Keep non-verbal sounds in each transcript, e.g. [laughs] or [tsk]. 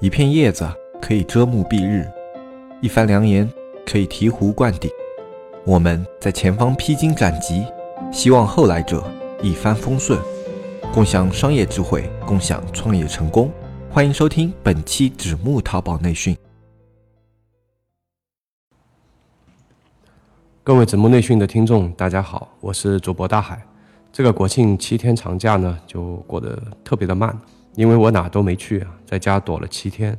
一片叶子可以遮目蔽日，一番良言可以醍醐灌顶。我们在前方披荆斩棘，希望后来者一帆风顺，共享商业智慧，共享创业成功。欢迎收听本期纸木淘宝内训。各位纸木内训的听众，大家好，我是主播大海。这个国庆七天长假呢，就过得特别的慢。因为我哪都没去啊，在家躲了七天。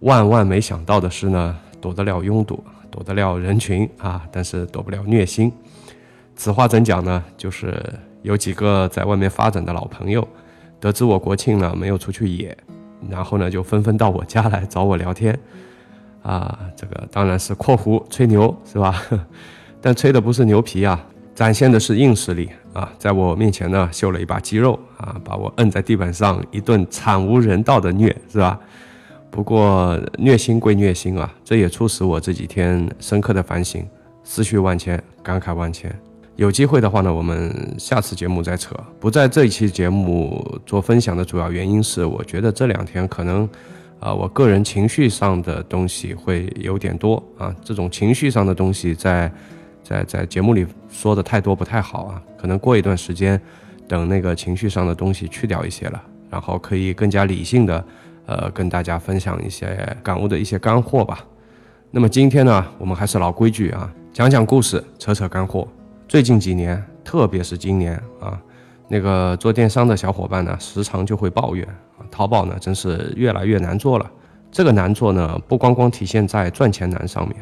万万没想到的是呢，躲得了拥堵，躲得了人群啊，但是躲不了虐心。此话怎讲呢？就是有几个在外面发展的老朋友，得知我国庆呢没有出去野，然后呢就纷纷到我家来找我聊天。啊，这个当然是括弧吹牛是吧？[laughs] 但吹的不是牛皮啊。展现的是硬实力啊，在我面前呢秀了一把肌肉啊，把我摁在地板上一顿惨无人道的虐，是吧？不过虐心归虐心啊，这也促使我这几天深刻的反省，思绪万千，感慨万千。有机会的话呢，我们下次节目再扯。不在这一期节目做分享的主要原因是，我觉得这两天可能啊，我个人情绪上的东西会有点多啊，这种情绪上的东西在。在在节目里说的太多不太好啊，可能过一段时间，等那个情绪上的东西去掉一些了，然后可以更加理性的，呃，跟大家分享一些感悟的一些干货吧。那么今天呢，我们还是老规矩啊，讲讲故事，扯扯干货。最近几年，特别是今年啊，那个做电商的小伙伴呢，时常就会抱怨啊，淘宝呢真是越来越难做了。这个难做呢，不光光体现在赚钱难上面。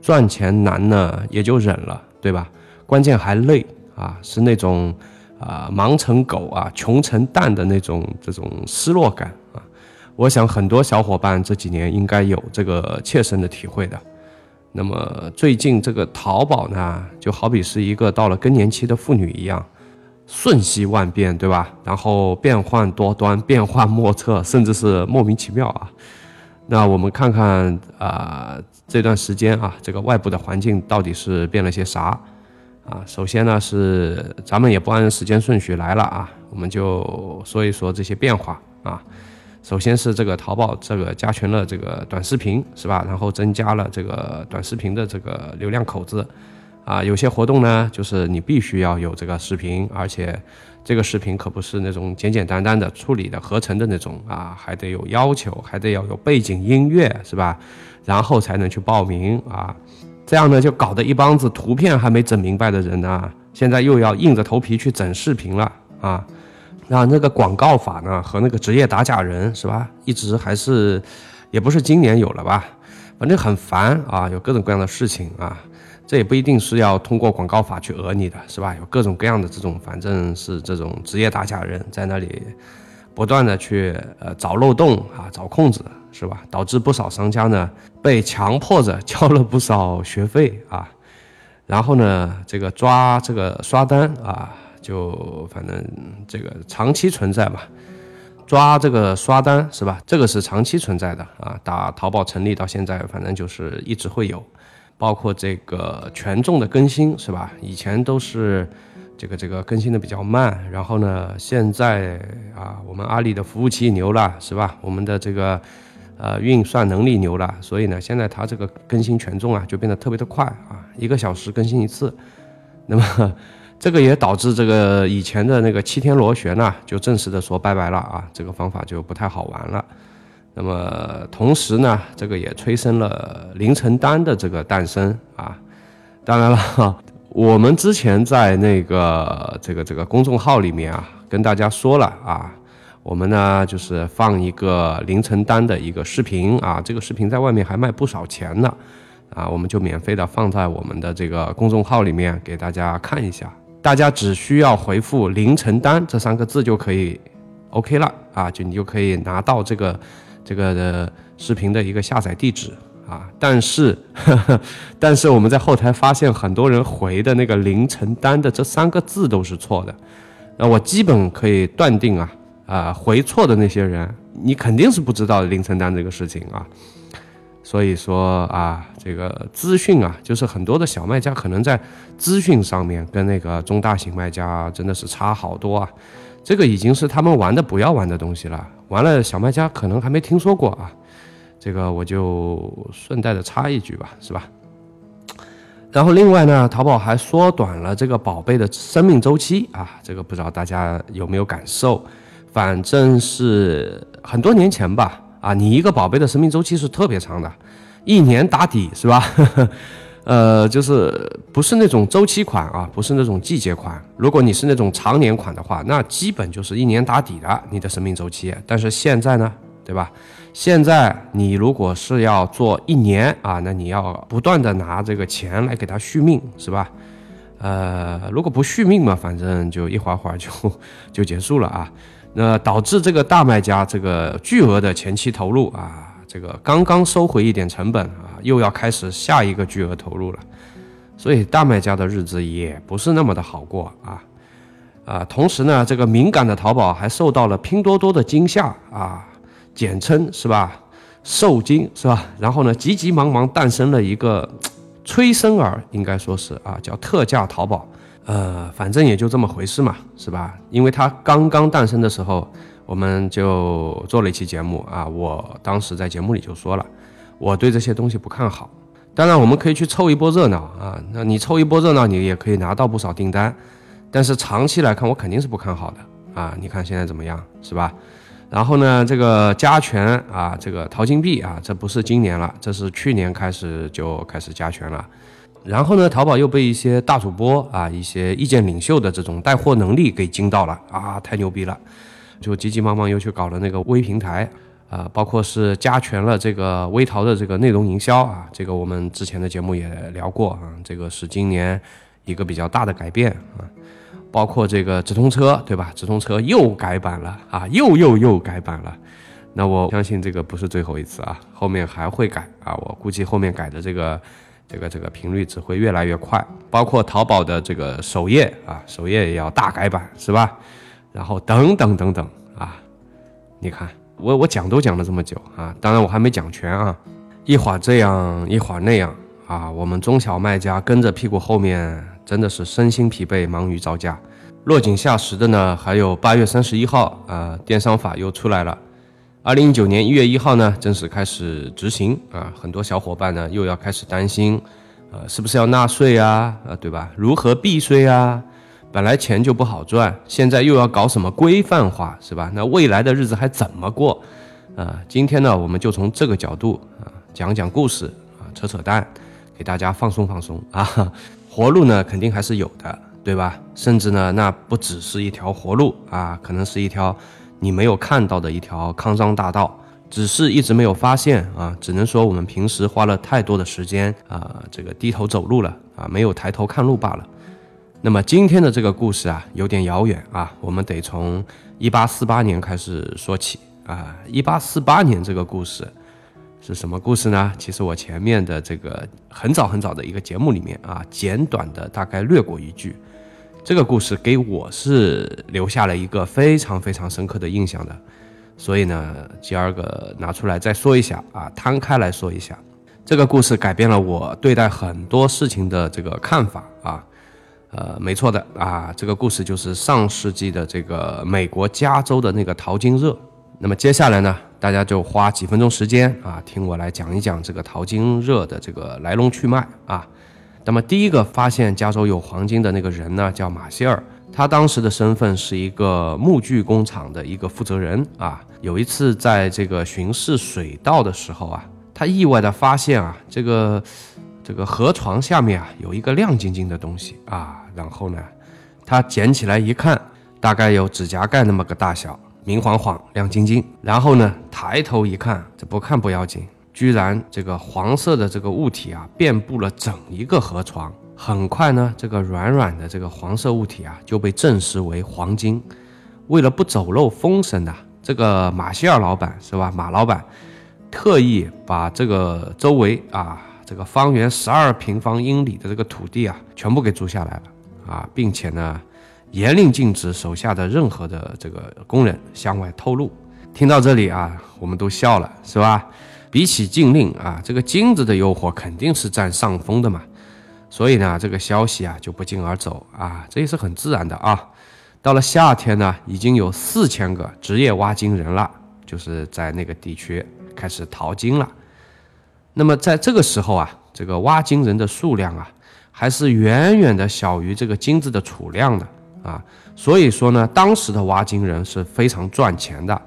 赚钱难呢，也就忍了，对吧？关键还累啊，是那种啊忙成狗啊穷成蛋的那种这种失落感啊。我想很多小伙伴这几年应该有这个切身的体会的。那么最近这个淘宝呢，就好比是一个到了更年期的妇女一样，瞬息万变，对吧？然后变幻多端，变幻莫测，甚至是莫名其妙啊。那我们看看啊，这段时间啊，这个外部的环境到底是变了些啥啊？首先呢，是咱们也不按时间顺序来了啊，我们就说一说这些变化啊。首先是这个淘宝这个加权了这个短视频是吧？然后增加了这个短视频的这个流量口子啊。有些活动呢，就是你必须要有这个视频，而且。这个视频可不是那种简简单单的处理的合成的那种啊，还得有要求，还得要有背景音乐，是吧？然后才能去报名啊。这样呢，就搞得一帮子图片还没整明白的人呢，现在又要硬着头皮去整视频了啊。那那个广告法呢，和那个职业打假人，是吧？一直还是，也不是今年有了吧？反正很烦啊，有各种各样的事情啊。这也不一定是要通过广告法去讹你的，是吧？有各种各样的这种，反正是这种职业打假人在那里不断的去呃找漏洞啊，找空子，是吧？导致不少商家呢被强迫着交了不少学费啊，然后呢这个抓这个刷单啊，就反正这个长期存在嘛，抓这个刷单是吧？这个是长期存在的啊，打淘宝成立到现在，反正就是一直会有。包括这个权重的更新是吧？以前都是这个这个更新的比较慢，然后呢，现在啊，我们阿里的服务器牛了是吧？我们的这个呃运算能力牛了，所以呢，现在它这个更新权重啊就变得特别的快啊，一个小时更新一次。那么这个也导致这个以前的那个七天螺旋呢，就正式的说拜拜了啊，这个方法就不太好玩了。那么同时呢，这个也催生了凌晨单的这个诞生啊。当然了，我们之前在那个这个这个公众号里面啊，跟大家说了啊，我们呢就是放一个凌晨单的一个视频啊，这个视频在外面还卖不少钱呢啊，我们就免费的放在我们的这个公众号里面给大家看一下，大家只需要回复“凌晨单”这三个字就可以 OK 了啊，就你就可以拿到这个。这个的视频的一个下载地址啊，但是，[laughs] 但是我们在后台发现很多人回的那个凌晨单的这三个字都是错的，那我基本可以断定啊啊回错的那些人，你肯定是不知道凌晨单这个事情啊，所以说啊，这个资讯啊，就是很多的小卖家可能在资讯上面跟那个中大型卖家真的是差好多啊。这个已经是他们玩的不要玩的东西了。完了，小卖家可能还没听说过啊，这个我就顺带的插一句吧，是吧？然后另外呢，淘宝还缩短了这个宝贝的生命周期啊，这个不知道大家有没有感受？反正是很多年前吧，啊，你一个宝贝的生命周期是特别长的，一年打底是吧？[laughs] 呃，就是不是那种周期款啊，不是那种季节款。如果你是那种常年款的话，那基本就是一年打底的你的生命周期。但是现在呢，对吧？现在你如果是要做一年啊，那你要不断的拿这个钱来给它续命，是吧？呃，如果不续命嘛，反正就一会儿会儿就 [laughs] 就结束了啊。那导致这个大卖家这个巨额的前期投入啊，这个刚刚收回一点成本啊，又要开始下一个巨额投入了，所以大卖家的日子也不是那么的好过啊。啊，同时呢，这个敏感的淘宝还受到了拼多多的惊吓啊。简称是吧？受精是吧？然后呢，急急忙忙诞生了一个 [tsk] 催生儿，应该说是啊，叫特价淘宝。呃，反正也就这么回事嘛，是吧？因为它刚刚诞生的时候，我们就做了一期节目啊。我当时在节目里就说了，我对这些东西不看好。当然，我们可以去凑一波热闹啊。那你凑一波热闹，你也可以拿到不少订单。但是长期来看，我肯定是不看好的啊。你看现在怎么样，是吧？然后呢，这个加权啊，这个淘金币啊，这不是今年了，这是去年开始就开始加权了。然后呢，淘宝又被一些大主播啊，一些意见领袖的这种带货能力给惊到了啊，太牛逼了，就急急忙忙又去搞了那个微平台啊，包括是加权了这个微淘的这个内容营销啊，这个我们之前的节目也聊过啊，这个是今年一个比较大的改变啊。包括这个直通车，对吧？直通车又改版了啊，又又又改版了。那我相信这个不是最后一次啊，后面还会改啊。我估计后面改的这个这个这个频率只会越来越快。包括淘宝的这个首页啊，首页也要大改版，是吧？然后等等等等啊，你看我我讲都讲了这么久啊，当然我还没讲全啊，一会儿这样一会儿那样啊，我们中小卖家跟着屁股后面。真的是身心疲惫，忙于招架。落井下石的呢，还有八月三十一号啊，电商法又出来了。二零一九年一月一号呢，正式开始执行啊。很多小伙伴呢，又要开始担心，呃，是不是要纳税啊？啊，对吧？如何避税啊？本来钱就不好赚，现在又要搞什么规范化，是吧？那未来的日子还怎么过？啊，今天呢，我们就从这个角度啊，讲讲故事啊，扯扯淡，给大家放松放松 [laughs] 啊。活路呢，肯定还是有的，对吧？甚至呢，那不只是一条活路啊，可能是一条你没有看到的一条康庄大道，只是一直没有发现啊。只能说我们平时花了太多的时间啊，这个低头走路了啊，没有抬头看路罢了。那么今天的这个故事啊，有点遥远啊，我们得从一八四八年开始说起啊。一八四八年这个故事。是什么故事呢？其实我前面的这个很早很早的一个节目里面啊，简短的大概略过一句，这个故事给我是留下了一个非常非常深刻的印象的，所以呢，今儿个拿出来再说一下啊，摊开来说一下，这个故事改变了我对待很多事情的这个看法啊，呃，没错的啊，这个故事就是上世纪的这个美国加州的那个淘金热。那么接下来呢？大家就花几分钟时间啊，听我来讲一讲这个淘金热的这个来龙去脉啊。那么第一个发现加州有黄金的那个人呢，叫马歇尔，他当时的身份是一个木具工厂的一个负责人啊。有一次在这个巡视水道的时候啊，他意外的发现啊，这个这个河床下面啊有一个亮晶晶的东西啊。然后呢，他捡起来一看，大概有指甲盖那么个大小。明晃晃、亮晶晶，然后呢，抬头一看，这不看不要紧，居然这个黄色的这个物体啊，遍布了整一个河床。很快呢，这个软软的这个黄色物体啊，就被证实为黄金。为了不走漏风声呐，这个马歇尔老板是吧？马老板特意把这个周围啊，这个方圆十二平方英里的这个土地啊，全部给租下来了啊，并且呢。严令禁止手下的任何的这个工人向外透露。听到这里啊，我们都笑了，是吧？比起禁令啊，这个金子的诱惑肯定是占上风的嘛。所以呢，这个消息啊就不胫而走啊，这也是很自然的啊。到了夏天呢，已经有四千个职业挖金人了，就是在那个地区开始淘金了。那么在这个时候啊，这个挖金人的数量啊，还是远远的小于这个金子的储量的啊。所以说呢，当时的挖金人是非常赚钱的，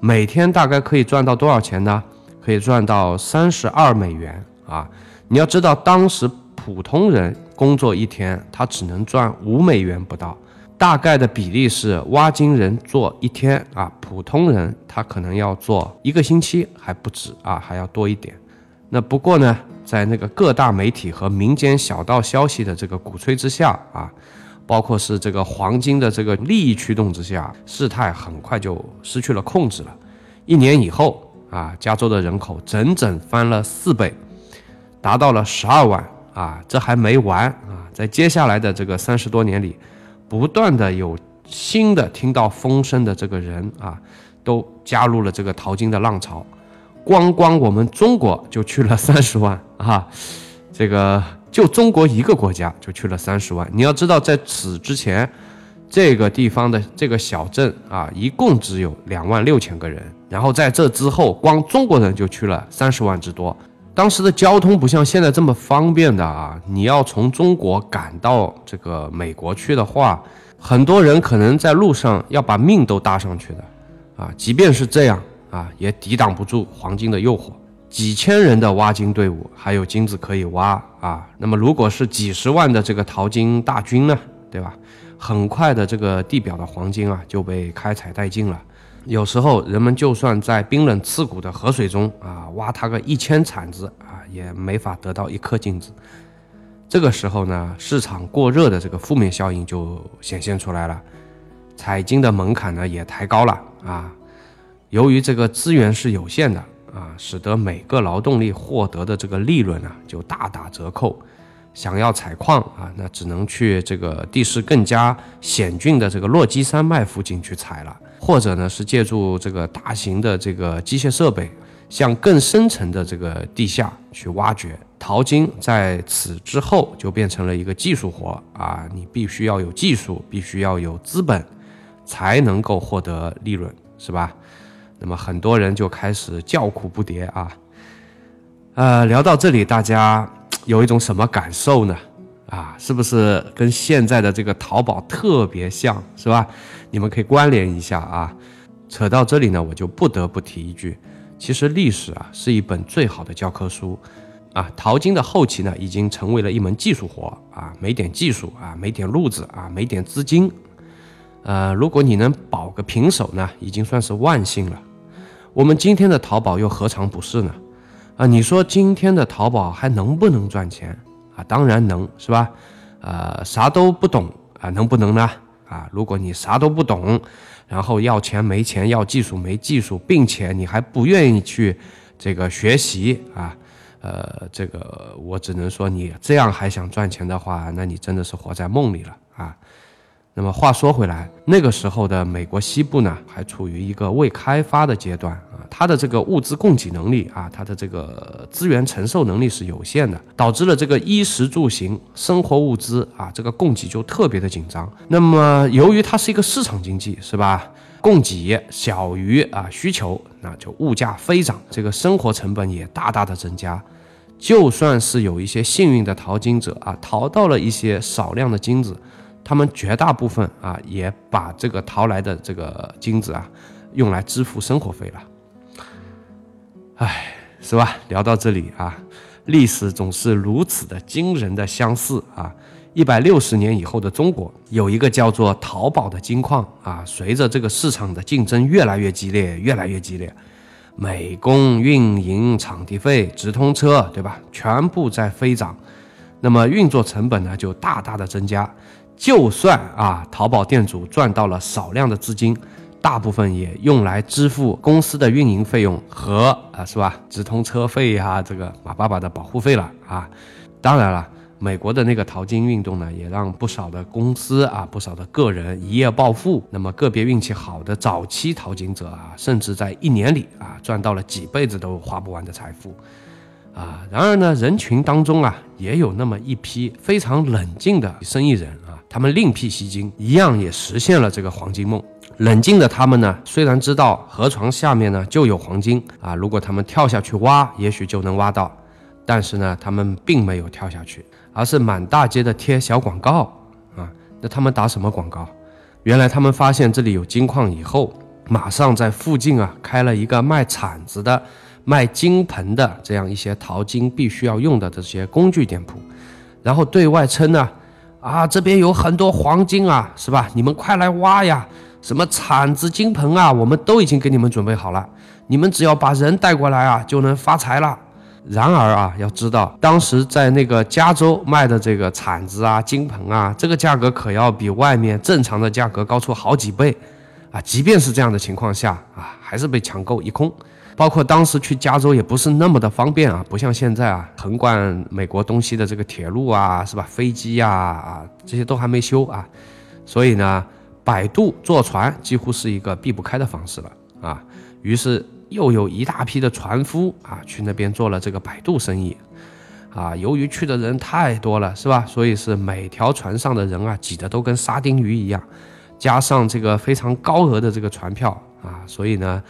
每天大概可以赚到多少钱呢？可以赚到三十二美元啊！你要知道，当时普通人工作一天，他只能赚五美元不到，大概的比例是挖金人做一天啊，普通人他可能要做一个星期还不止啊，还要多一点。那不过呢，在那个各大媒体和民间小道消息的这个鼓吹之下啊。包括是这个黄金的这个利益驱动之下，事态很快就失去了控制了。一年以后啊，加州的人口整整翻了四倍，达到了十二万啊！这还没完啊，在接下来的这个三十多年里，不断的有新的听到风声的这个人啊，都加入了这个淘金的浪潮。光光我们中国就去了三十万啊，这个。就中国一个国家就去了三十万。你要知道，在此之前，这个地方的这个小镇啊，一共只有两万六千个人。然后在这之后，光中国人就去了三十万之多。当时的交通不像现在这么方便的啊，你要从中国赶到这个美国去的话，很多人可能在路上要把命都搭上去的啊。即便是这样啊，也抵挡不住黄金的诱惑。几千人的挖金队伍，还有金子可以挖啊。那么，如果是几十万的这个淘金大军呢，对吧？很快的，这个地表的黄金啊就被开采殆尽了。有时候，人们就算在冰冷刺骨的河水中啊挖它个一千铲子啊，也没法得到一颗金子。这个时候呢，市场过热的这个负面效应就显现出来了，采金的门槛呢也抬高了啊。由于这个资源是有限的。啊，使得每个劳动力获得的这个利润啊，就大打折扣。想要采矿啊，那只能去这个地势更加险峻的这个落基山脉附近去采了，或者呢是借助这个大型的这个机械设备，向更深层的这个地下去挖掘淘金。在此之后，就变成了一个技术活啊，你必须要有技术，必须要有资本，才能够获得利润，是吧？那么很多人就开始叫苦不迭啊，呃，聊到这里，大家有一种什么感受呢？啊，是不是跟现在的这个淘宝特别像是吧？你们可以关联一下啊。扯到这里呢，我就不得不提一句，其实历史啊是一本最好的教科书啊。淘金的后期呢，已经成为了一门技术活啊，没点技术啊，没点路子啊，没点资金。呃，如果你能保个平手呢，已经算是万幸了。我们今天的淘宝又何尝不是呢？啊，你说今天的淘宝还能不能赚钱啊？当然能，是吧？呃，啥都不懂啊，能不能呢？啊，如果你啥都不懂，然后要钱没钱，要技术没技术，并且你还不愿意去这个学习啊，呃，这个我只能说你这样还想赚钱的话，那你真的是活在梦里了啊。那么话说回来，那个时候的美国西部呢，还处于一个未开发的阶段啊，它的这个物资供给能力啊，它的这个资源承受能力是有限的，导致了这个衣食住行生活物资啊，这个供给就特别的紧张。那么由于它是一个市场经济，是吧？供给小于啊需求，那就物价飞涨，这个生活成本也大大的增加。就算是有一些幸运的淘金者啊，淘到了一些少量的金子。他们绝大部分啊，也把这个淘来的这个金子啊，用来支付生活费了。唉，是吧？聊到这里啊，历史总是如此的惊人的相似啊！一百六十年以后的中国，有一个叫做淘宝的金矿啊，随着这个市场的竞争越来越激烈，越来越激烈，美工、运营、场地费、直通车，对吧？全部在飞涨，那么运作成本呢，就大大的增加。就算啊，淘宝店主赚到了少量的资金，大部分也用来支付公司的运营费用和啊，是吧？直通车费呀，这个马爸爸的保护费了啊。当然了，美国的那个淘金运动呢，也让不少的公司啊，不少的个人一夜暴富。那么个别运气好的早期淘金者啊，甚至在一年里啊，赚到了几辈子都花不完的财富。啊，然而呢，人群当中啊，也有那么一批非常冷静的生意人。他们另辟蹊径，一样也实现了这个黄金梦。冷静的他们呢，虽然知道河床下面呢就有黄金啊，如果他们跳下去挖，也许就能挖到，但是呢，他们并没有跳下去，而是满大街的贴小广告啊。那他们打什么广告？原来他们发现这里有金矿以后，马上在附近啊开了一个卖铲子的、卖金盆的这样一些淘金必须要用的这些工具店铺，然后对外称呢，啊这边有很多黄金啊，是吧？你们快来挖呀！什么铲子、金盆啊，我们都已经给你们准备好了，你们只要把人带过来啊，就能发财了。然而啊，要知道，当时在那个加州卖的这个铲子啊、金盆啊，这个价格可要比外面正常的价格高出好几倍啊。即便是这样的情况下啊，还是被抢购一空。包括当时去加州也不是那么的方便啊，不像现在啊，横贯美国东西的这个铁路啊，是吧？飞机呀啊，这些都还没修啊，所以呢。摆渡坐船几乎是一个避不开的方式了啊，于是又有一大批的船夫啊去那边做了这个摆渡生意，啊，由于去的人太多了，是吧？所以是每条船上的人啊挤得都跟沙丁鱼一样，加上这个非常高额的这个船票啊，所以呢，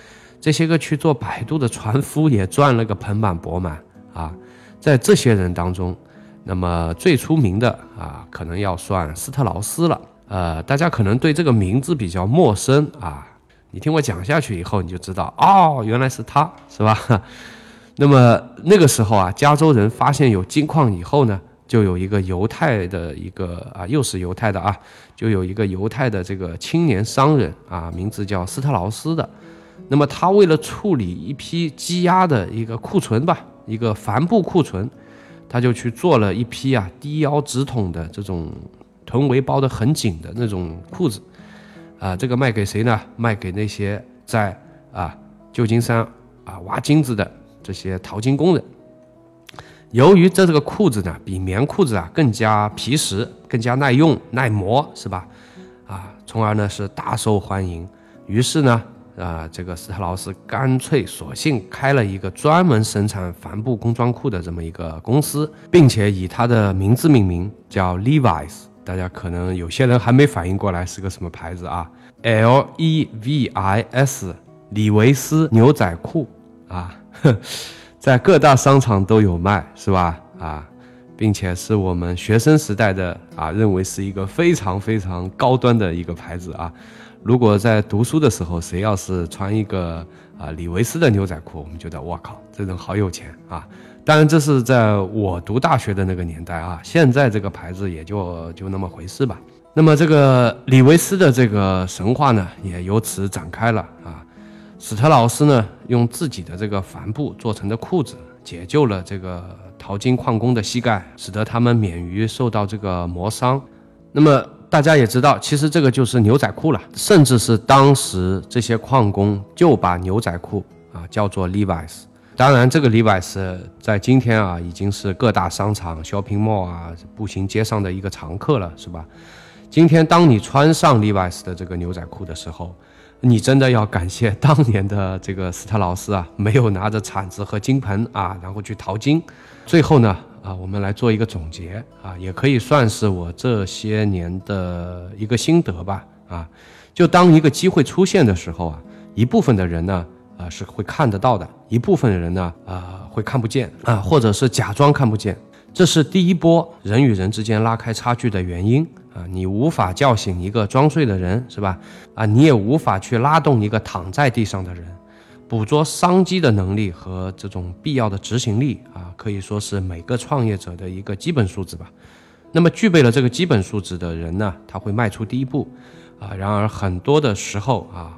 这些个去做摆渡的船夫也赚了个盆满钵满啊。在这些人当中，那么最出名的啊，可能要算斯特劳斯了。呃，大家可能对这个名字比较陌生啊，你听我讲下去以后，你就知道哦，原来是他，是吧？[laughs] 那么那个时候啊，加州人发现有金矿以后呢，就有一个犹太的一个啊，又是犹太的啊，就有一个犹太的这个青年商人啊，名字叫斯特劳斯的。那么他为了处理一批积压的一个库存吧，一个帆布库存，他就去做了一批啊低腰直筒的这种。臀围包得很紧的那种裤子，啊，这个卖给谁呢？卖给那些在啊旧金山啊挖金子的这些淘金工人。由于这这个裤子呢，比棉裤子啊更加皮实、更加耐用、耐磨，是吧？啊，从而呢是大受欢迎。于是呢，啊，这个斯特劳斯干脆索性开了一个专门生产帆布工装裤的这么一个公司，并且以他的名字命名，叫 Levi's。大家可能有些人还没反应过来是个什么牌子啊？L E V I S，李维斯牛仔裤啊，[laughs] 在各大商场都有卖，是吧？啊，并且是我们学生时代的啊，认为是一个非常非常高端的一个牌子啊。如果在读书的时候，谁要是穿一个啊李维斯的牛仔裤，我们觉得我靠，这人好有钱啊。当然，这是在我读大学的那个年代啊。现在这个牌子也就就那么回事吧。那么这个李维斯的这个神话呢，也由此展开了啊。史特劳斯呢，用自己的这个帆布做成的裤子，解救了这个淘金矿工的膝盖，使得他们免于受到这个磨伤。那么大家也知道，其实这个就是牛仔裤了，甚至是当时这些矿工就把牛仔裤啊叫做 Levi's。当然，这个 Levi's 在今天啊，已经是各大商场、shopping mall 啊、步行街上的一个常客了，是吧？今天，当你穿上 Levi's 的这个牛仔裤的时候，你真的要感谢当年的这个斯特劳斯啊，没有拿着铲子和金盆啊，然后去淘金。最后呢，啊，我们来做一个总结啊，也可以算是我这些年的一个心得吧。啊，就当一个机会出现的时候啊，一部分的人呢。啊，是会看得到的。一部分的人呢，啊，会看不见啊，或者是假装看不见。这是第一波人与人之间拉开差距的原因啊。你无法叫醒一个装睡的人，是吧？啊，你也无法去拉动一个躺在地上的人。捕捉商机的能力和这种必要的执行力啊，可以说是每个创业者的一个基本素质吧。那么，具备了这个基本素质的人呢，他会迈出第一步啊。然而，很多的时候啊。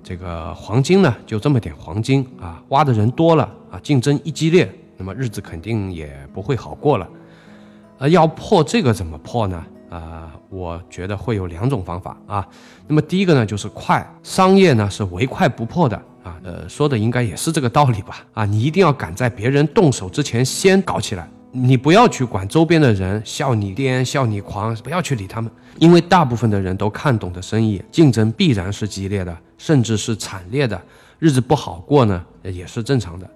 这个黄金呢，就这么点黄金啊，挖的人多了啊，竞争一激烈，那么日子肯定也不会好过了。呃，要破这个怎么破呢？啊，我觉得会有两种方法啊。那么第一个呢，就是快，商业呢是唯快不破的啊。呃，说的应该也是这个道理吧？啊，你一定要赶在别人动手之前先搞起来。你不要去管周边的人笑你癫笑你狂，不要去理他们，因为大部分的人都看懂的生意，竞争必然是激烈的，甚至是惨烈的，日子不好过呢也是正常的，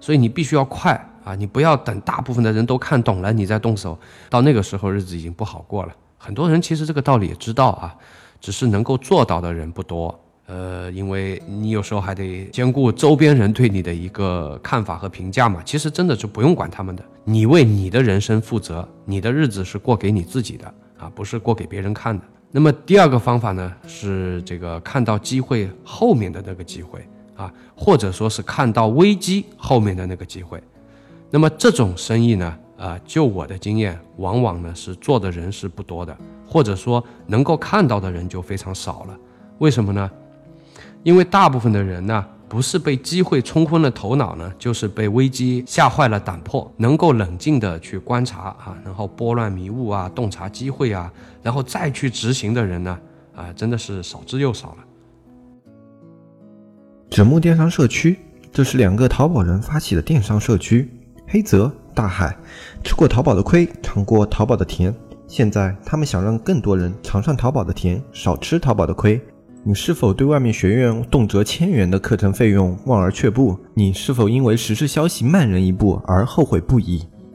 所以你必须要快啊！你不要等大部分的人都看懂了你再动手，到那个时候日子已经不好过了很多人其实这个道理也知道啊，只是能够做到的人不多。呃，因为你有时候还得兼顾周边人对你的一个看法和评价嘛。其实真的就不用管他们的，你为你的人生负责，你的日子是过给你自己的啊，不是过给别人看的。那么第二个方法呢，是这个看到机会后面的那个机会啊，或者说是看到危机后面的那个机会。那么这种生意呢，啊，就我的经验，往往呢是做的人是不多的，或者说能够看到的人就非常少了。为什么呢？因为大部分的人呢，不是被机会冲昏了头脑呢，就是被危机吓坏了胆魄。能够冷静的去观察啊，然后拨乱迷雾啊，洞察机会啊，然后再去执行的人呢，啊，真的是少之又少了。纸木电商社区，这是两个淘宝人发起的电商社区。黑泽、大海吃过淘宝的亏，尝过淘宝的甜，现在他们想让更多人尝上淘宝的甜，少吃淘宝的亏。你是否对外面学院动辄千元的课程费用望而却步？你是否因为时事消息慢人一步而后悔不已？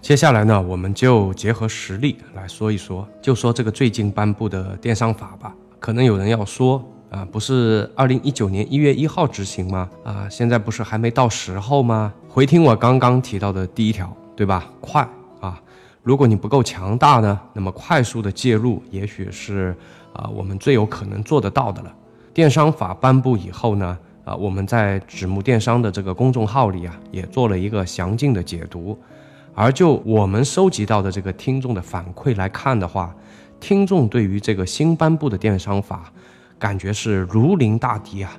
接下来呢，我们就结合实例来说一说，就说这个最近颁布的电商法吧。可能有人要说啊，不是二零一九年一月一号执行吗？啊，现在不是还没到时候吗？回听我刚刚提到的第一条，对吧？快啊！如果你不够强大呢，那么快速的介入，也许是啊我们最有可能做得到的了。电商法颁布以后呢，啊我们在纸木电商的这个公众号里啊，也做了一个详尽的解读。而就我们收集到的这个听众的反馈来看的话，听众对于这个新颁布的电商法，感觉是如临大敌啊，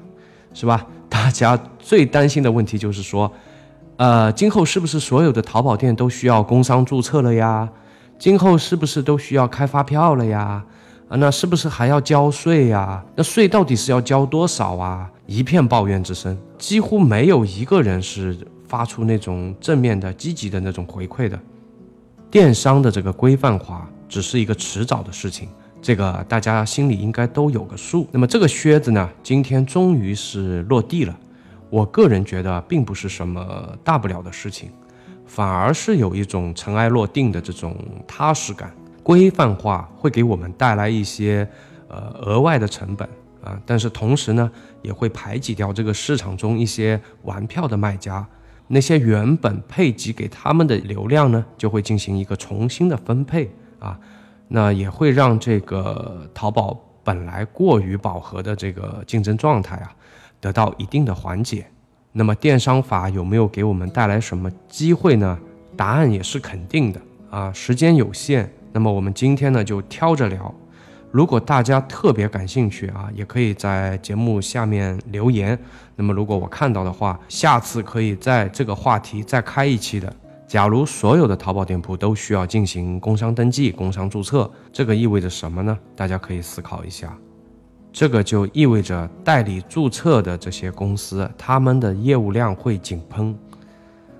是吧？[laughs] 大家最担心的问题就是说，呃，今后是不是所有的淘宝店都需要工商注册了呀？今后是不是都需要开发票了呀？啊，那是不是还要交税呀？那税到底是要交多少啊？一片抱怨之声，几乎没有一个人是。发出那种正面的、积极的那种回馈的，电商的这个规范化只是一个迟早的事情，这个大家心里应该都有个数。那么这个靴子呢，今天终于是落地了。我个人觉得并不是什么大不了的事情，反而是有一种尘埃落定的这种踏实感。规范化会给我们带来一些呃额外的成本啊，但是同时呢，也会排挤掉这个市场中一些玩票的卖家。那些原本配给给他们的流量呢，就会进行一个重新的分配啊，那也会让这个淘宝本来过于饱和的这个竞争状态啊，得到一定的缓解。那么电商法有没有给我们带来什么机会呢？答案也是肯定的啊。时间有限，那么我们今天呢就挑着聊。如果大家特别感兴趣啊，也可以在节目下面留言。那么如果我看到的话，下次可以在这个话题再开一期的。假如所有的淘宝店铺都需要进行工商登记、工商注册，这个意味着什么呢？大家可以思考一下。这个就意味着代理注册的这些公司，他们的业务量会井喷。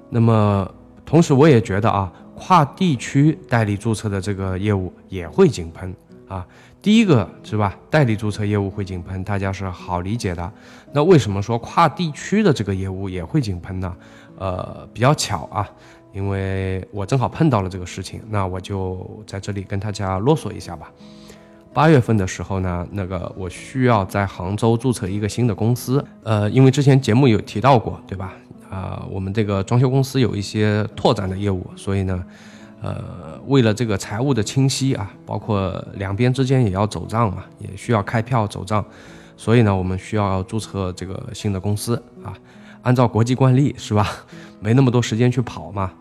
那么同时，我也觉得啊，跨地区代理注册的这个业务也会井喷啊。第一个是吧，代理注册业务会井喷，大家是好理解的。那为什么说跨地区的这个业务也会井喷呢？呃，比较巧啊，因为我正好碰到了这个事情，那我就在这里跟大家啰嗦一下吧。八月份的时候呢，那个我需要在杭州注册一个新的公司，呃，因为之前节目有提到过，对吧？啊，我们这个装修公司有一些拓展的业务，所以呢。呃，为了这个财务的清晰啊，包括两边之间也要走账嘛，也需要开票走账，所以呢，我们需要注册这个新的公司啊。按照国际惯例是吧？[laughs] 没那么多时间去跑嘛，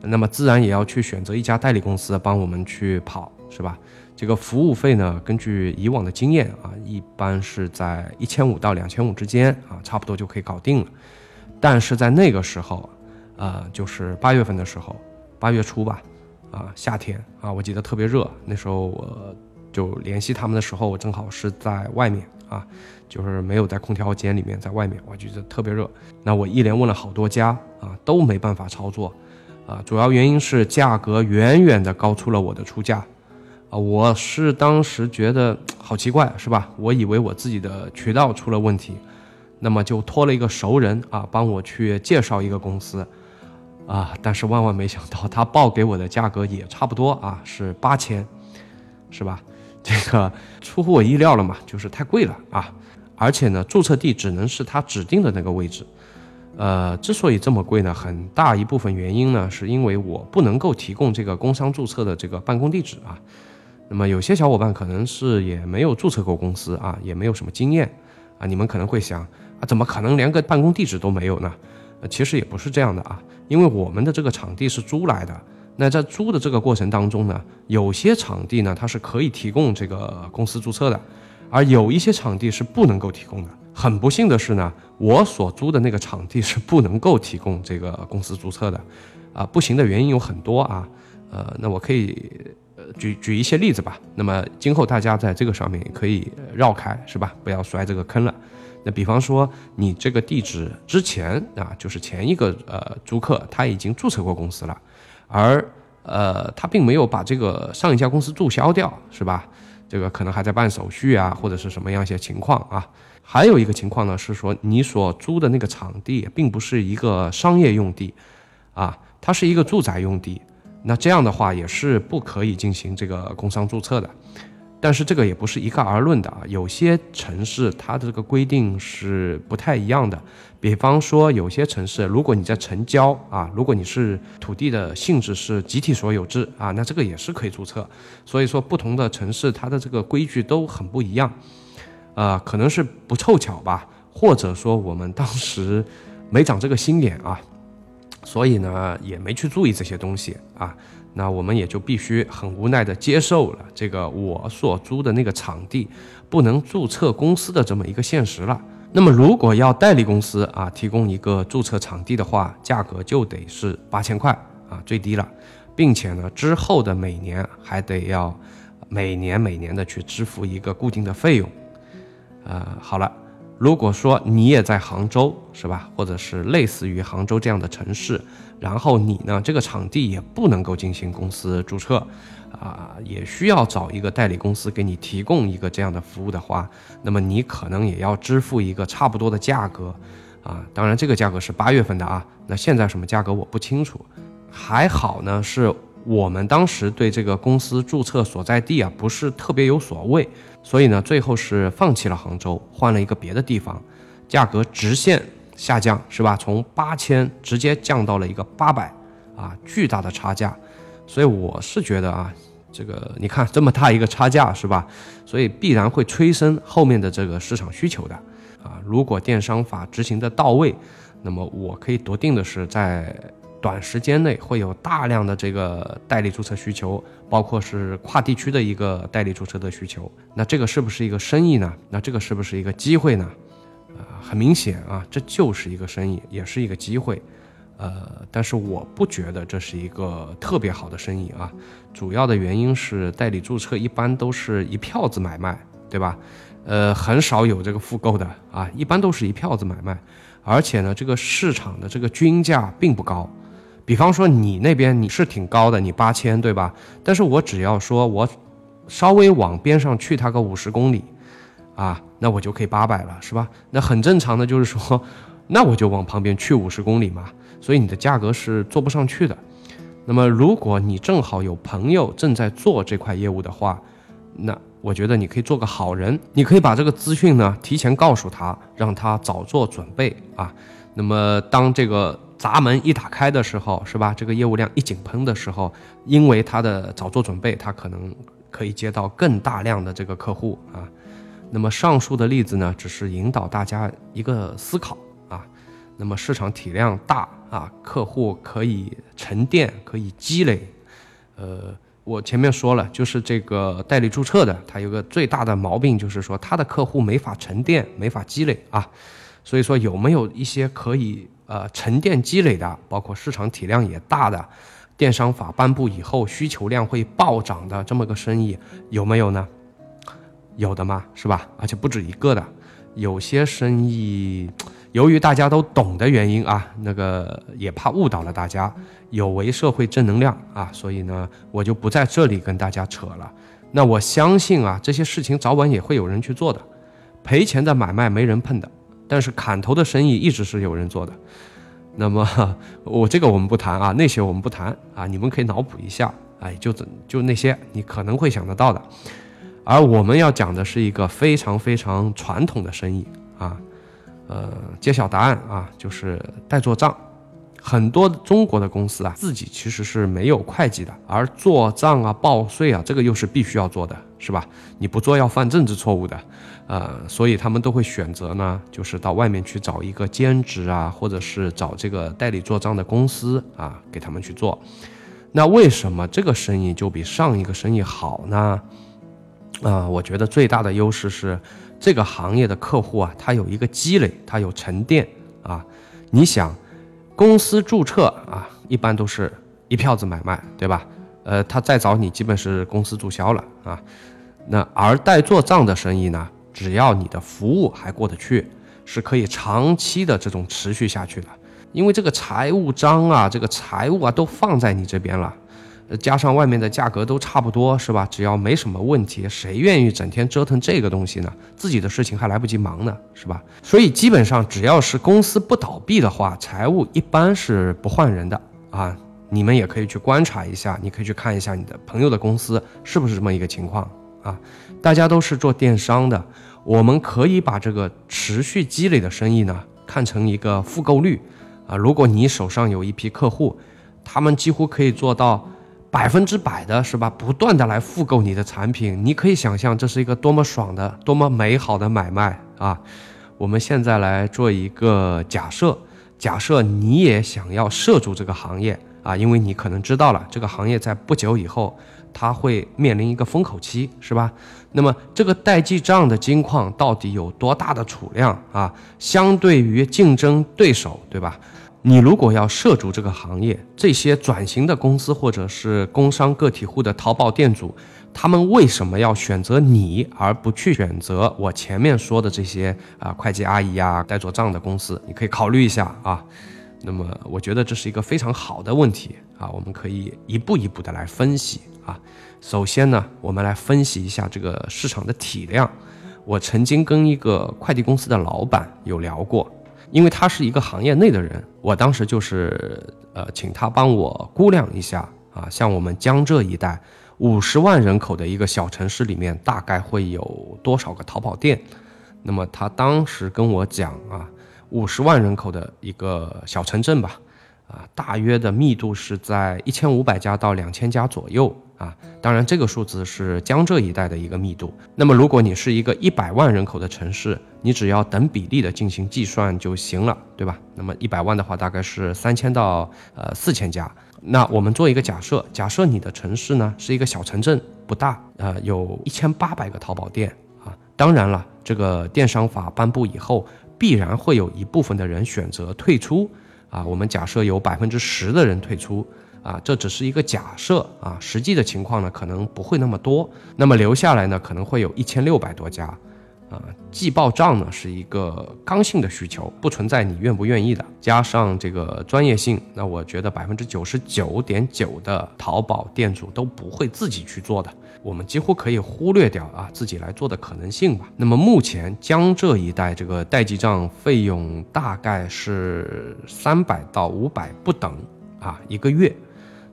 那么自然也要去选择一家代理公司帮我们去跑，是吧？这个服务费呢，根据以往的经验啊，一般是在一千五到两千五之间啊，差不多就可以搞定了。但是在那个时候，呃，就是八月份的时候，八月初吧。啊，夏天啊，我记得特别热，那时候我就联系他们的时候，我正好是在外面啊，就是没有在空调间里面，在外面，我觉得特别热。那我一连问了好多家啊，都没办法操作，啊，主要原因是价格远远的高出了我的出价，啊，我是当时觉得好奇怪，是吧？我以为我自己的渠道出了问题，那么就托了一个熟人啊，帮我去介绍一个公司。啊！但是万万没想到，他报给我的价格也差不多啊，是八千，是吧？这个出乎我意料了嘛，就是太贵了啊！而且呢，注册地只能是他指定的那个位置。呃，之所以这么贵呢，很大一部分原因呢，是因为我不能够提供这个工商注册的这个办公地址啊。那么有些小伙伴可能是也没有注册过公司啊，也没有什么经验啊，你们可能会想啊，怎么可能连个办公地址都没有呢？呃，其实也不是这样的啊，因为我们的这个场地是租来的。那在租的这个过程当中呢，有些场地呢它是可以提供这个公司注册的，而有一些场地是不能够提供的。很不幸的是呢，我所租的那个场地是不能够提供这个公司注册的。啊，不行的原因有很多啊。呃，那我可以呃举举一些例子吧。那么今后大家在这个上面可以绕开，是吧？不要摔这个坑了。那比方说，你这个地址之前啊，就是前一个呃租客他已经注册过公司了，而呃他并没有把这个上一家公司注销掉，是吧？这个可能还在办手续啊，或者是什么样一些情况啊？还有一个情况呢，是说你所租的那个场地并不是一个商业用地，啊，它是一个住宅用地，那这样的话也是不可以进行这个工商注册的。但是这个也不是一概而论的啊，有些城市它的这个规定是不太一样的。比方说，有些城市，如果你在城郊啊，如果你是土地的性质是集体所有制啊，那这个也是可以注册。所以说，不同的城市它的这个规矩都很不一样，呃，可能是不凑巧吧，或者说我们当时没长这个心眼啊，所以呢也没去注意这些东西啊。那我们也就必须很无奈地接受了这个我所租的那个场地不能注册公司的这么一个现实了。那么如果要代理公司啊提供一个注册场地的话，价格就得是八千块啊最低了，并且呢之后的每年还得要每年每年的去支付一个固定的费用。呃，好了。如果说你也在杭州，是吧？或者是类似于杭州这样的城市，然后你呢，这个场地也不能够进行公司注册，啊，也需要找一个代理公司给你提供一个这样的服务的话，那么你可能也要支付一个差不多的价格，啊，当然这个价格是八月份的啊，那现在什么价格我不清楚。还好呢，是我们当时对这个公司注册所在地啊，不是特别有所谓。所以呢，最后是放弃了杭州，换了一个别的地方，价格直线下降，是吧？从八千直接降到了一个八百，啊，巨大的差价。所以我是觉得啊，这个你看这么大一个差价，是吧？所以必然会催生后面的这个市场需求的，啊，如果电商法执行的到位，那么我可以笃定的是在。短时间内会有大量的这个代理注册需求，包括是跨地区的一个代理注册的需求。那这个是不是一个生意呢？那这个是不是一个机会呢？很明显啊，这就是一个生意，也是一个机会。呃，但是我不觉得这是一个特别好的生意啊。主要的原因是代理注册一般都是一票子买卖，对吧？呃，很少有这个复购的啊，一般都是一票子买卖，而且呢，这个市场的这个均价并不高。比方说你那边你是挺高的，你八千对吧？但是我只要说我稍微往边上去它个五十公里，啊，那我就可以八百了，是吧？那很正常的就是说，那我就往旁边去五十公里嘛。所以你的价格是做不上去的。那么如果你正好有朋友正在做这块业务的话，那我觉得你可以做个好人，你可以把这个资讯呢提前告诉他，让他早做准备啊。那么当这个。闸门一打开的时候，是吧？这个业务量一井喷的时候，因为他的早做准备，他可能可以接到更大量的这个客户啊。那么上述的例子呢，只是引导大家一个思考啊。那么市场体量大啊，客户可以沉淀，可以积累。呃，我前面说了，就是这个代理注册的，他有个最大的毛病，就是说他的客户没法沉淀，没法积累啊。所以说，有没有一些可以？呃，沉淀积累的，包括市场体量也大的，电商法颁布以后需求量会暴涨的这么个生意有没有呢？有的嘛，是吧？而且不止一个的。有些生意，[tsk] 由于大家都懂的原因啊，那个也怕误导了大家，有违社会正能量啊，所以呢，我就不在这里跟大家扯了。那我相信啊，这些事情早晚也会有人去做的，赔钱的买卖没人碰的，但是砍头的生意一直是有人做的。那么 [laughs] 我这个我们不谈啊，那些我们不谈啊，你们可以脑补一下，哎，就就那些你可能会想得到的。而我们要讲的是一个非常非常传统的生意啊，呃，揭晓答案啊，就是代做账。很多中国的公司啊，自己其实是没有会计的，而做账啊、报税啊，这个又是必须要做的，是吧？你不做要犯政治错误的，呃，所以他们都会选择呢，就是到外面去找一个兼职啊，或者是找这个代理做账的公司啊，给他们去做。那为什么这个生意就比上一个生意好呢？啊，我觉得最大的优势是，这个行业的客户啊，他有一个积累，他有沉淀啊。你想，公司注册啊，一般都是一票子买卖，对吧？呃，他再找你，基本是公司注销了啊。那而代做账的生意呢，只要你的服务还过得去，是可以长期的这种持续下去的，因为这个财务章啊，这个财务啊，都放在你这边了。加上外面的价格都差不多，是吧？只要没什么问题，谁愿意整天折腾这个东西呢？自己的事情还来不及忙呢，是吧？所以基本上只要是公司不倒闭的话，财务一般是不换人的啊。你们也可以去观察一下，你可以去看一下你的朋友的公司是不是这么一个情况啊？大家都是做电商的，我们可以把这个持续积累的生意呢看成一个复购率啊。如果你手上有一批客户，他们几乎可以做到。百分之百的是吧？不断的来复购你的产品，你可以想象这是一个多么爽的、多么美好的买卖啊！我们现在来做一个假设，假设你也想要涉足这个行业啊，因为你可能知道了，这个行业在不久以后它会面临一个风口期，是吧？那么这个代记账的金矿到底有多大的储量啊？相对于竞争对手，对吧？你如果要涉足这个行业，这些转型的公司或者是工商个体户的淘宝店主，他们为什么要选择你而不去选择我前面说的这些啊会计阿姨啊代做账的公司？你可以考虑一下啊。那么我觉得这是一个非常好的问题啊，我们可以一步一步的来分析啊。首先呢，我们来分析一下这个市场的体量。我曾经跟一个快递公司的老板有聊过。因为他是一个行业内的人，我当时就是呃，请他帮我估量一下啊，像我们江浙一带五十万人口的一个小城市里面，大概会有多少个淘宝店？那么他当时跟我讲啊，五十万人口的一个小城镇吧，啊，大约的密度是在一千五百家到两千家左右。啊，当然，这个数字是江浙一带的一个密度。那么，如果你是一个一百万人口的城市，你只要等比例的进行计算就行了，对吧？那么一百万的话，大概是三千到呃四千家。那我们做一个假设，假设你的城市呢是一个小城镇，不大，呃，有一千八百个淘宝店啊。当然了，这个电商法颁布以后，必然会有一部分的人选择退出啊。我们假设有百分之十的人退出。啊，这只是一个假设啊，实际的情况呢可能不会那么多。那么留下来呢可能会有一千六百多家，啊，季报账呢是一个刚性的需求，不存在你愿不愿意的。加上这个专业性，那我觉得百分之九十九点九的淘宝店主都不会自己去做的，我们几乎可以忽略掉啊自己来做的可能性吧。那么目前江浙一带这个代记账费用大概是三百到五百不等啊一个月。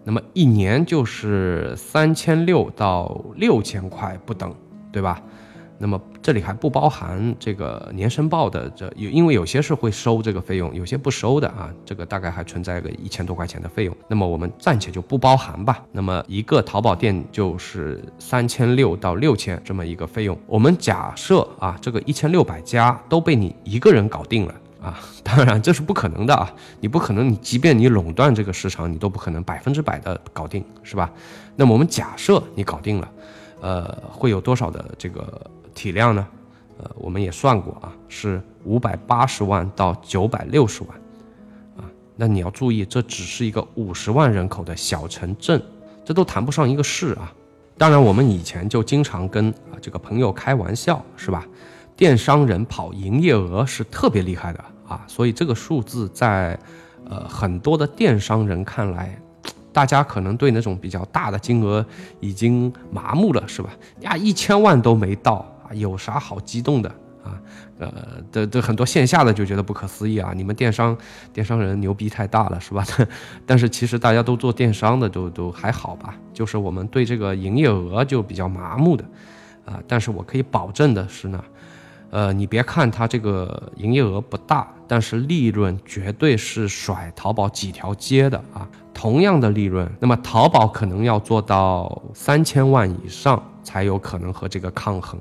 那么一年就是三千六到六千块不等，对吧？那么这里还不包含这个年申报的，这有因为有些是会收这个费用，有些不收的啊，这个大概还存在个一千多块钱的费用。那么我们暂且就不包含吧。那么一个淘宝店就是三千六到六千这么一个费用。我们假设啊，这个一千六百家都被你一个人搞定了。啊，当然这是不可能的啊！你不可能，你即便你垄断这个市场，你都不可能百分之百的搞定，是吧？那么我们假设你搞定了，呃，会有多少的这个体量呢？呃，我们也算过啊，是五百八十万到九百六十万，啊，那你要注意，这只是一个五十万人口的小城镇，这都谈不上一个市啊。当然，我们以前就经常跟啊这个朋友开玩笑，是吧？电商人跑营业额是特别厉害的啊，所以这个数字在呃很多的电商人看来，大家可能对那种比较大的金额已经麻木了，是吧？呀，一千万都没到啊，有啥好激动的？啊，呃，的的很多线下的就觉得不可思议啊！你们电商电商人牛逼太大了，是吧？[laughs] 但是其实大家都做电商的都都还好吧，就是我们对这个营业额就比较麻木的，啊，但是我可以保证的是呢，呃，你别看它这个营业额不大，但是利润绝对是甩淘宝几条街的啊！同样的利润，那么淘宝可能要做到三千万以上才有可能和这个抗衡。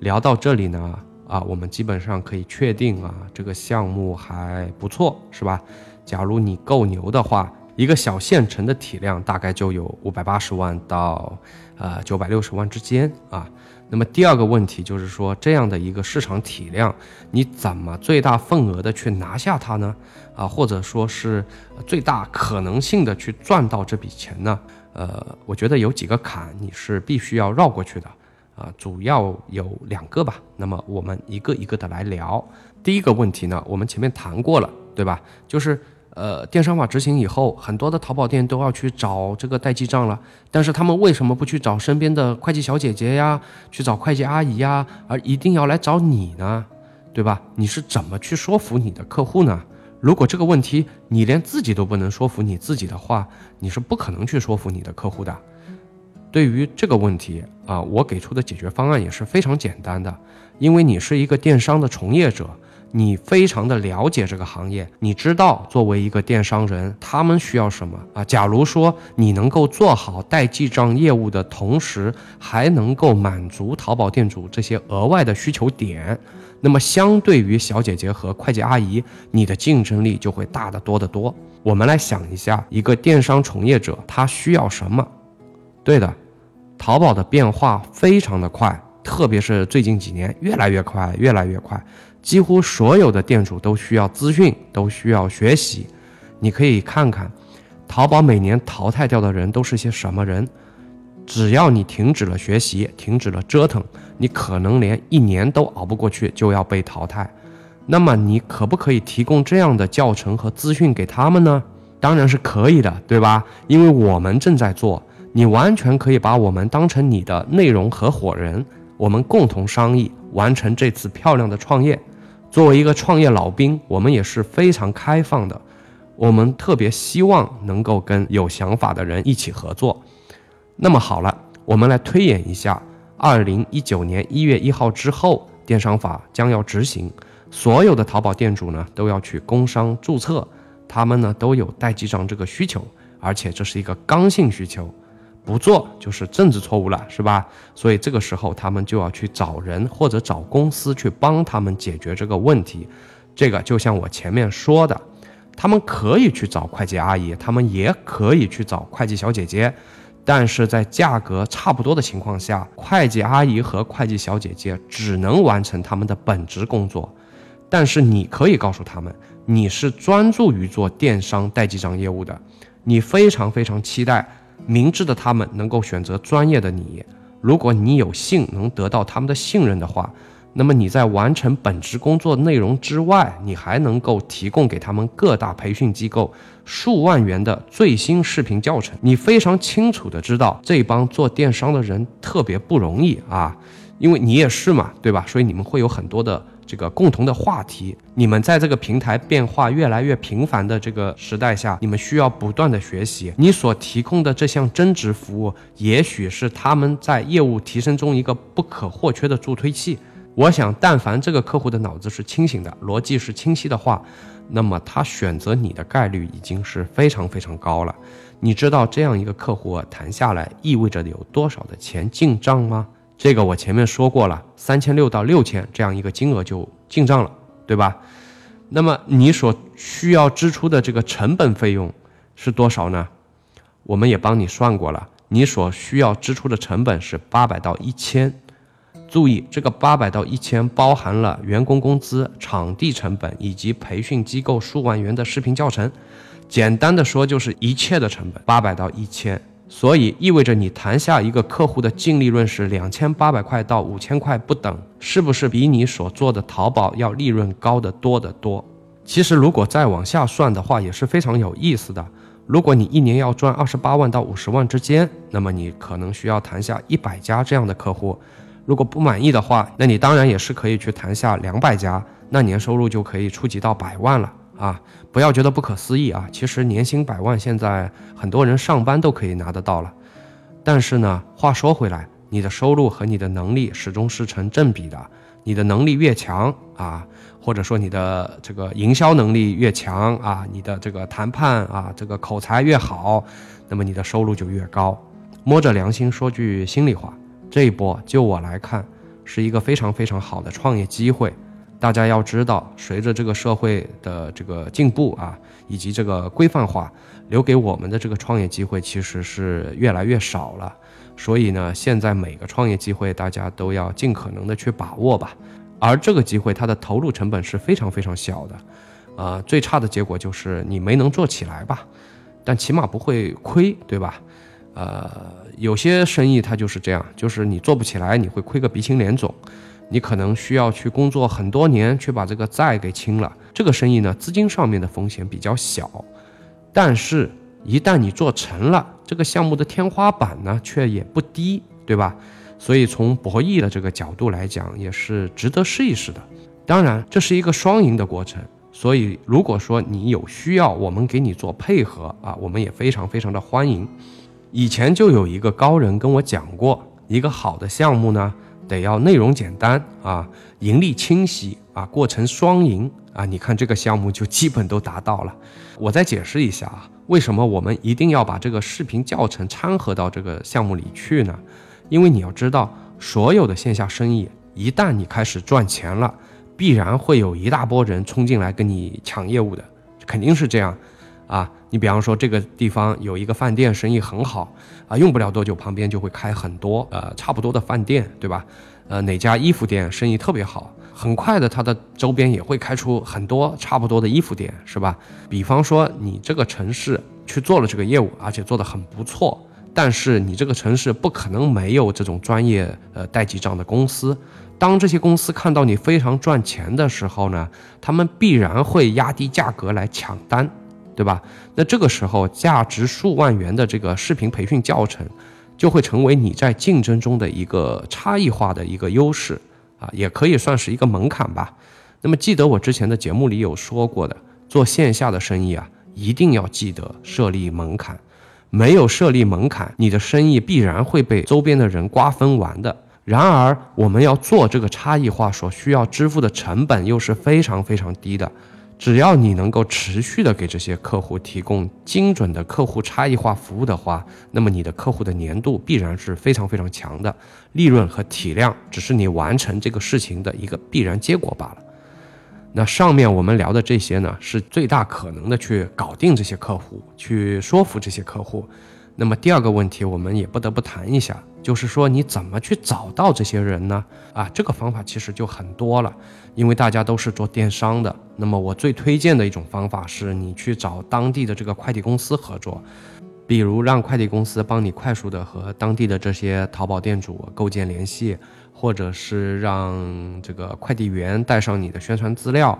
聊到这里呢。啊，我们基本上可以确定啊，这个项目还不错，是吧？假如你够牛的话，一个小县城的体量大概就有五百八十万到呃九百六十万之间啊。那么第二个问题就是说，这样的一个市场体量，你怎么最大份额的去拿下它呢？啊，或者说是最大可能性的去赚到这笔钱呢？呃，我觉得有几个坎你是必须要绕过去的。啊，主要有两个吧，那么我们一个一个的来聊。第一个问题呢，我们前面谈过了，对吧？就是呃，电商法执行以后，很多的淘宝店都要去找这个代记账了，但是他们为什么不去找身边的会计小姐姐呀，去找会计阿姨呀，而一定要来找你呢？对吧？你是怎么去说服你的客户呢？如果这个问题你连自己都不能说服你自己的话，你是不可能去说服你的客户的。对于这个问题啊，我给出的解决方案也是非常简单的，因为你是一个电商的从业者，你非常的了解这个行业，你知道作为一个电商人，他们需要什么啊？假如说你能够做好代记账业务的同时，还能够满足淘宝店主这些额外的需求点，那么相对于小姐姐和会计阿姨，你的竞争力就会大得多得多。我们来想一下，一个电商从业者他需要什么？对的，淘宝的变化非常的快，特别是最近几年越来越快，越来越快，几乎所有的店主都需要资讯，都需要学习。你可以看看，淘宝每年淘汰掉的人都是些什么人？只要你停止了学习，停止了折腾，你可能连一年都熬不过去，就要被淘汰。那么你可不可以提供这样的教程和资讯给他们呢？当然是可以的，对吧？因为我们正在做。你完全可以把我们当成你的内容合伙人，我们共同商议完成这次漂亮的创业。作为一个创业老兵，我们也是非常开放的，我们特别希望能够跟有想法的人一起合作。那么好了，我们来推演一下：二零一九年一月一号之后，电商法将要执行，所有的淘宝店主呢都要去工商注册，他们呢都有代记账这个需求，而且这是一个刚性需求。不做就是政治错误了，是吧？所以这个时候他们就要去找人或者找公司去帮他们解决这个问题。这个就像我前面说的，他们可以去找会计阿姨，他们也可以去找会计小姐姐，但是在价格差不多的情况下，会计阿姨和会计小姐姐只能完成他们的本职工作。但是你可以告诉他们，你是专注于做电商代记账业务的，你非常非常期待。明智的他们能够选择专业的你，如果你有幸能得到他们的信任的话，那么你在完成本职工作内容之外，你还能够提供给他们各大培训机构数万元的最新视频教程。你非常清楚的知道，这帮做电商的人特别不容易啊，因为你也是嘛，对吧？所以你们会有很多的。这个共同的话题，你们在这个平台变化越来越频繁的这个时代下，你们需要不断的学习。你所提供的这项增值服务，也许是他们在业务提升中一个不可或缺的助推器。我想，但凡这个客户的脑子是清醒的，逻辑是清晰的话，那么他选择你的概率已经是非常非常高了。你知道这样一个客户谈下来意味着有多少的钱进账吗？这个我前面说过了，三千六到六千这样一个金额就进账了，对吧？那么你所需要支出的这个成本费用是多少呢？我们也帮你算过了，你所需要支出的成本是八百到一千。注意，这个八百到一千包含了员工工资、场地成本以及培训机构数万元的视频教程。简单的说，就是一切的成本八百到一千。所以意味着你谈下一个客户的净利润是两千八百块到五千块不等，是不是比你所做的淘宝要利润高得多得多？其实如果再往下算的话，也是非常有意思的。如果你一年要赚二十八万到五十万之间，那么你可能需要谈下一百家这样的客户。如果不满意的话，那你当然也是可以去谈下两百家，那年收入就可以触及到百万了。啊，不要觉得不可思议啊！其实年薪百万，现在很多人上班都可以拿得到了。但是呢，话说回来，你的收入和你的能力始终是成正比的。你的能力越强啊，或者说你的这个营销能力越强啊，你的这个谈判啊，这个口才越好，那么你的收入就越高。摸着良心说句心里话，这一波就我来看，是一个非常非常好的创业机会。大家要知道，随着这个社会的这个进步啊，以及这个规范化，留给我们的这个创业机会其实是越来越少了。所以呢，现在每个创业机会，大家都要尽可能的去把握吧。而这个机会，它的投入成本是非常非常小的，呃，最差的结果就是你没能做起来吧，但起码不会亏，对吧？呃，有些生意它就是这样，就是你做不起来，你会亏个鼻青脸肿。你可能需要去工作很多年，去把这个债给清了。这个生意呢，资金上面的风险比较小，但是，一旦你做成了，这个项目的天花板呢，却也不低，对吧？所以从博弈的这个角度来讲，也是值得试一试的。当然，这是一个双赢的过程。所以，如果说你有需要，我们给你做配合啊，我们也非常非常的欢迎。以前就有一个高人跟我讲过，一个好的项目呢。得要内容简单啊，盈利清晰啊，过程双赢啊，你看这个项目就基本都达到了。我再解释一下啊，为什么我们一定要把这个视频教程掺和到这个项目里去呢？因为你要知道，所有的线下生意，一旦你开始赚钱了，必然会有一大波人冲进来跟你抢业务的，肯定是这样。啊，你比方说这个地方有一个饭店，生意很好啊，用不了多久旁边就会开很多呃差不多的饭店，对吧？呃，哪家衣服店生意特别好，很快的它的周边也会开出很多差不多的衣服店，是吧？比方说你这个城市去做了这个业务，而且做得很不错，但是你这个城市不可能没有这种专业呃代记账的公司。当这些公司看到你非常赚钱的时候呢，他们必然会压低价格来抢单。对吧？那这个时候，价值数万元的这个视频培训教程，就会成为你在竞争中的一个差异化的一个优势啊，也可以算是一个门槛吧。那么，记得我之前的节目里有说过的，做线下的生意啊，一定要记得设立门槛。没有设立门槛，你的生意必然会被周边的人瓜分完的。然而，我们要做这个差异化，所需要支付的成本又是非常非常低的。只要你能够持续的给这些客户提供精准的客户差异化服务的话，那么你的客户的粘度必然是非常非常强的，利润和体量只是你完成这个事情的一个必然结果罢了。那上面我们聊的这些呢，是最大可能的去搞定这些客户，去说服这些客户。那么第二个问题，我们也不得不谈一下，就是说你怎么去找到这些人呢？啊，这个方法其实就很多了，因为大家都是做电商的。那么我最推荐的一种方法是，你去找当地的这个快递公司合作，比如让快递公司帮你快速的和当地的这些淘宝店主构建联系，或者是让这个快递员带上你的宣传资料。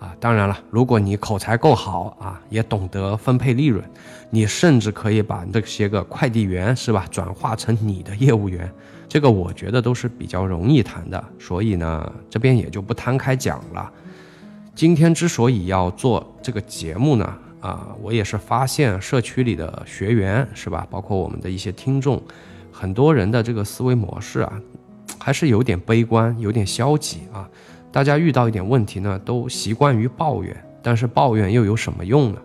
啊，当然了，如果你口才够好啊，也懂得分配利润，你甚至可以把这些个快递员是吧，转化成你的业务员，这个我觉得都是比较容易谈的，所以呢，这边也就不摊开讲了。今天之所以要做这个节目呢，啊，我也是发现社区里的学员是吧，包括我们的一些听众，很多人的这个思维模式啊，还是有点悲观，有点消极啊。大家遇到一点问题呢，都习惯于抱怨，但是抱怨又有什么用呢？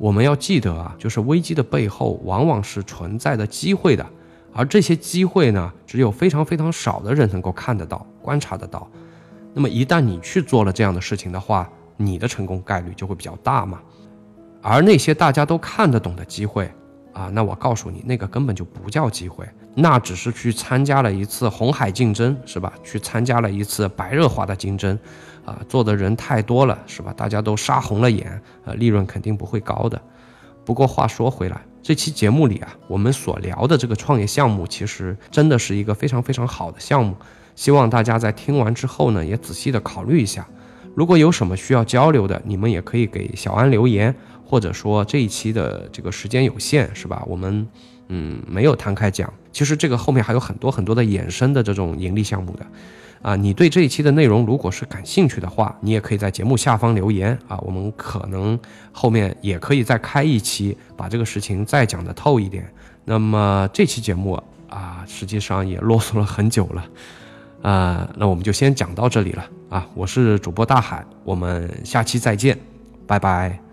我们要记得啊，就是危机的背后往往是存在的机会的，而这些机会呢，只有非常非常少的人能够看得到、观察得到。那么一旦你去做了这样的事情的话，你的成功概率就会比较大嘛。而那些大家都看得懂的机会。啊，那我告诉你，那个根本就不叫机会，那只是去参加了一次红海竞争，是吧？去参加了一次白热化的竞争，啊，做的人太多了，是吧？大家都杀红了眼，呃，利润肯定不会高的。不过话说回来，这期节目里啊，我们所聊的这个创业项目，其实真的是一个非常非常好的项目。希望大家在听完之后呢，也仔细的考虑一下。如果有什么需要交流的，你们也可以给小安留言，或者说这一期的这个时间有限，是吧？我们嗯没有摊开讲。其实这个后面还有很多很多的衍生的这种盈利项目的。啊，你对这一期的内容如果是感兴趣的话，你也可以在节目下方留言啊，我们可能后面也可以再开一期，把这个事情再讲的透一点。那么这期节目啊，实际上也啰嗦了很久了，啊，那我们就先讲到这里了啊，我是主播大海，我们下期再见，拜拜。